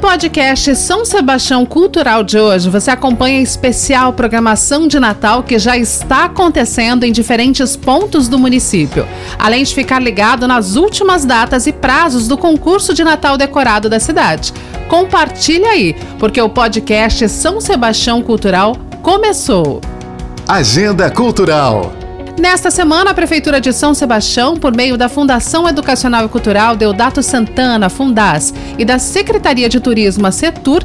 podcast São Sebastião Cultural de hoje, você acompanha a especial programação de Natal que já está acontecendo em diferentes pontos do município, além de ficar ligado nas últimas datas e prazos do concurso de Natal decorado da cidade. Compartilhe aí, porque o podcast São Sebastião Cultural começou. Agenda Cultural. Nesta semana, a Prefeitura de São Sebastião, por meio da Fundação Educacional e Cultural Deodato Santana, Fundas, e da Secretaria de Turismo, a Setur,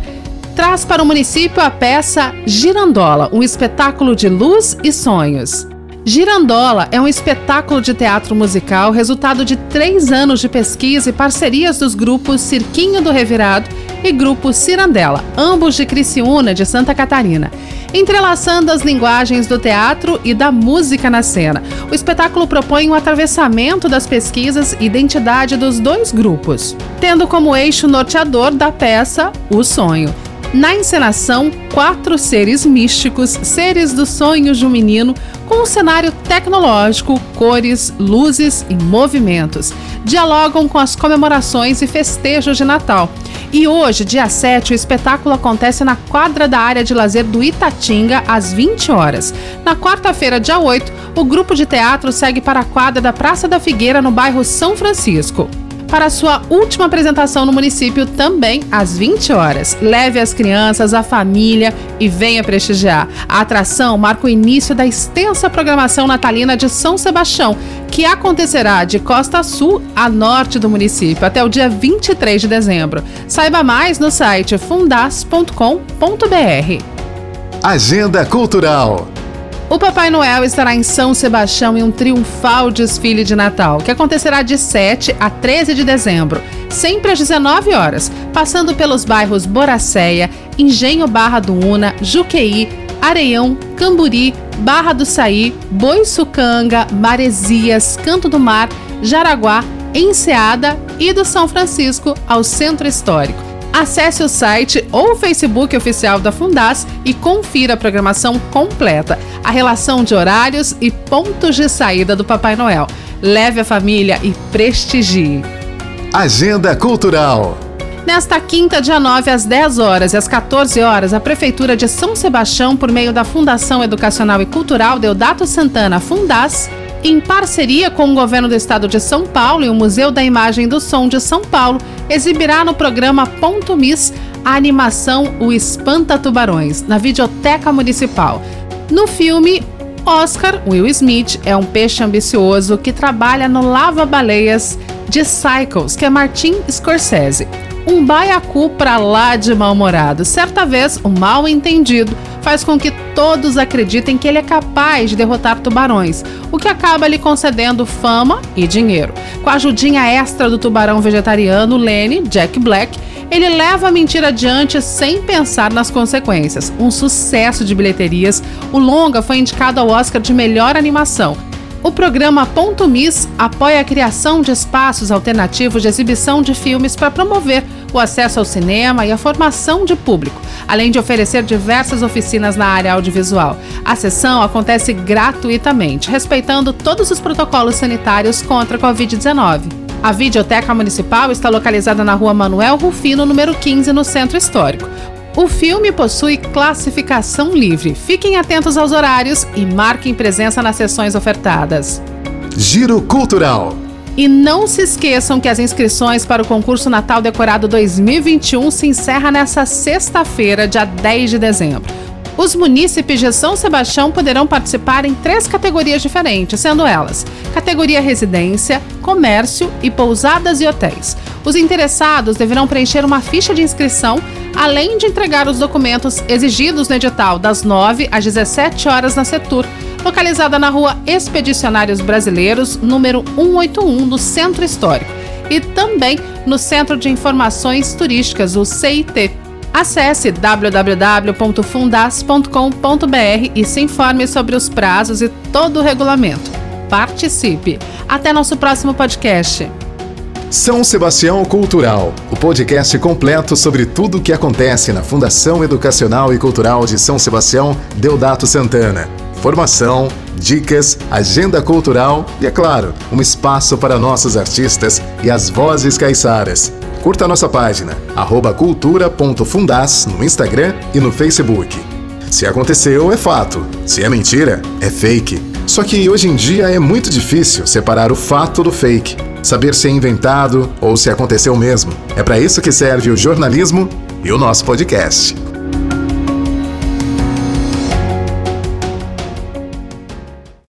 traz para o município a peça Girandola, um espetáculo de luz e sonhos. Girandola é um espetáculo de teatro musical resultado de três anos de pesquisa e parcerias dos grupos Cirquinho do Revirado e Grupo Cirandela, ambos de Criciúna, de Santa Catarina entrelaçando as linguagens do teatro e da música na cena. O espetáculo propõe um atravessamento das pesquisas e identidade dos dois grupos, tendo como eixo norteador da peça o sonho. Na encenação, quatro seres místicos, seres dos sonhos de um menino, com um cenário tecnológico, cores, luzes e movimentos, dialogam com as comemorações e festejos de Natal. E hoje, dia 7, o espetáculo acontece na quadra da área de lazer do Itatinga, às 20 horas. Na quarta-feira, dia 8, o grupo de teatro segue para a quadra da Praça da Figueira, no bairro São Francisco para sua última apresentação no município também às 20 horas. Leve as crianças, a família e venha prestigiar. A atração marca o início da extensa programação natalina de São Sebastião, que acontecerá de Costa Sul a norte do município até o dia 23 de dezembro. Saiba mais no site fundas.com.br. Agenda Cultural. O Papai Noel estará em São Sebastião em um triunfal desfile de Natal, que acontecerá de 7 a 13 de dezembro, sempre às 19 horas, passando pelos bairros Boracéia, Engenho Barra do Una, Juqueí, Areião, Camburi, Barra do Saí, Boiçucanga, Maresias, Canto do Mar, Jaraguá, Enseada e do São Francisco ao Centro Histórico. Acesse o site ou o Facebook oficial da Fundas e confira a programação completa, a relação de horários e pontos de saída do Papai Noel. Leve a família e prestigie. Agenda Cultural. Nesta quinta, dia 9, às 10 horas e às 14 horas, a Prefeitura de São Sebastião, por meio da Fundação Educacional e Cultural Deodato Santana Fundas, em parceria com o governo do estado de São Paulo e o Museu da Imagem do Som de São Paulo, exibirá no programa Ponto Miss a animação O Espanta Tubarões, na Videoteca Municipal. No filme, Oscar Will Smith é um peixe ambicioso que trabalha no lava-baleias de Cycles, que é Martin Scorsese um baiacu pra lá de mal-humorado. Certa vez, o mal entendido faz com que todos acreditem que ele é capaz de derrotar tubarões, o que acaba lhe concedendo fama e dinheiro. Com a ajudinha extra do tubarão vegetariano Lenny, Jack Black, ele leva a mentira adiante sem pensar nas consequências. Um sucesso de bilheterias, o longa foi indicado ao Oscar de melhor animação o programa Ponto Miss apoia a criação de espaços alternativos de exibição de filmes para promover o acesso ao cinema e a formação de público, além de oferecer diversas oficinas na área audiovisual. A sessão acontece gratuitamente, respeitando todos os protocolos sanitários contra a Covid-19. A Videoteca Municipal está localizada na rua Manuel Rufino, número 15, no Centro Histórico. O filme possui classificação livre. Fiquem atentos aos horários e marquem presença nas sessões ofertadas. Giro Cultural. E não se esqueçam que as inscrições para o concurso Natal Decorado 2021 se encerra nesta sexta-feira, dia 10 de dezembro. Os munícipes de São Sebastião poderão participar em três categorias diferentes, sendo elas: categoria residência, comércio e pousadas e hotéis. Os interessados deverão preencher uma ficha de inscrição, além de entregar os documentos exigidos no edital das 9 às 17 horas na Setur, localizada na Rua Expedicionários Brasileiros, número 181 do Centro Histórico, e também no Centro de Informações Turísticas, o CIT. Acesse www.fundas.com.br e se informe sobre os prazos e todo o regulamento. Participe! Até nosso próximo podcast. São Sebastião Cultural, o podcast completo sobre tudo o que acontece na Fundação Educacional e Cultural de São Sebastião Deodato Santana. Informação, dicas, agenda cultural e, é claro, um espaço para nossos artistas e as vozes caiçaras. Curta nossa página, cultura.fundas no Instagram e no Facebook. Se aconteceu, é fato. Se é mentira, é fake. Só que hoje em dia é muito difícil separar o fato do fake, saber se é inventado ou se aconteceu mesmo. É para isso que serve o jornalismo e o nosso podcast.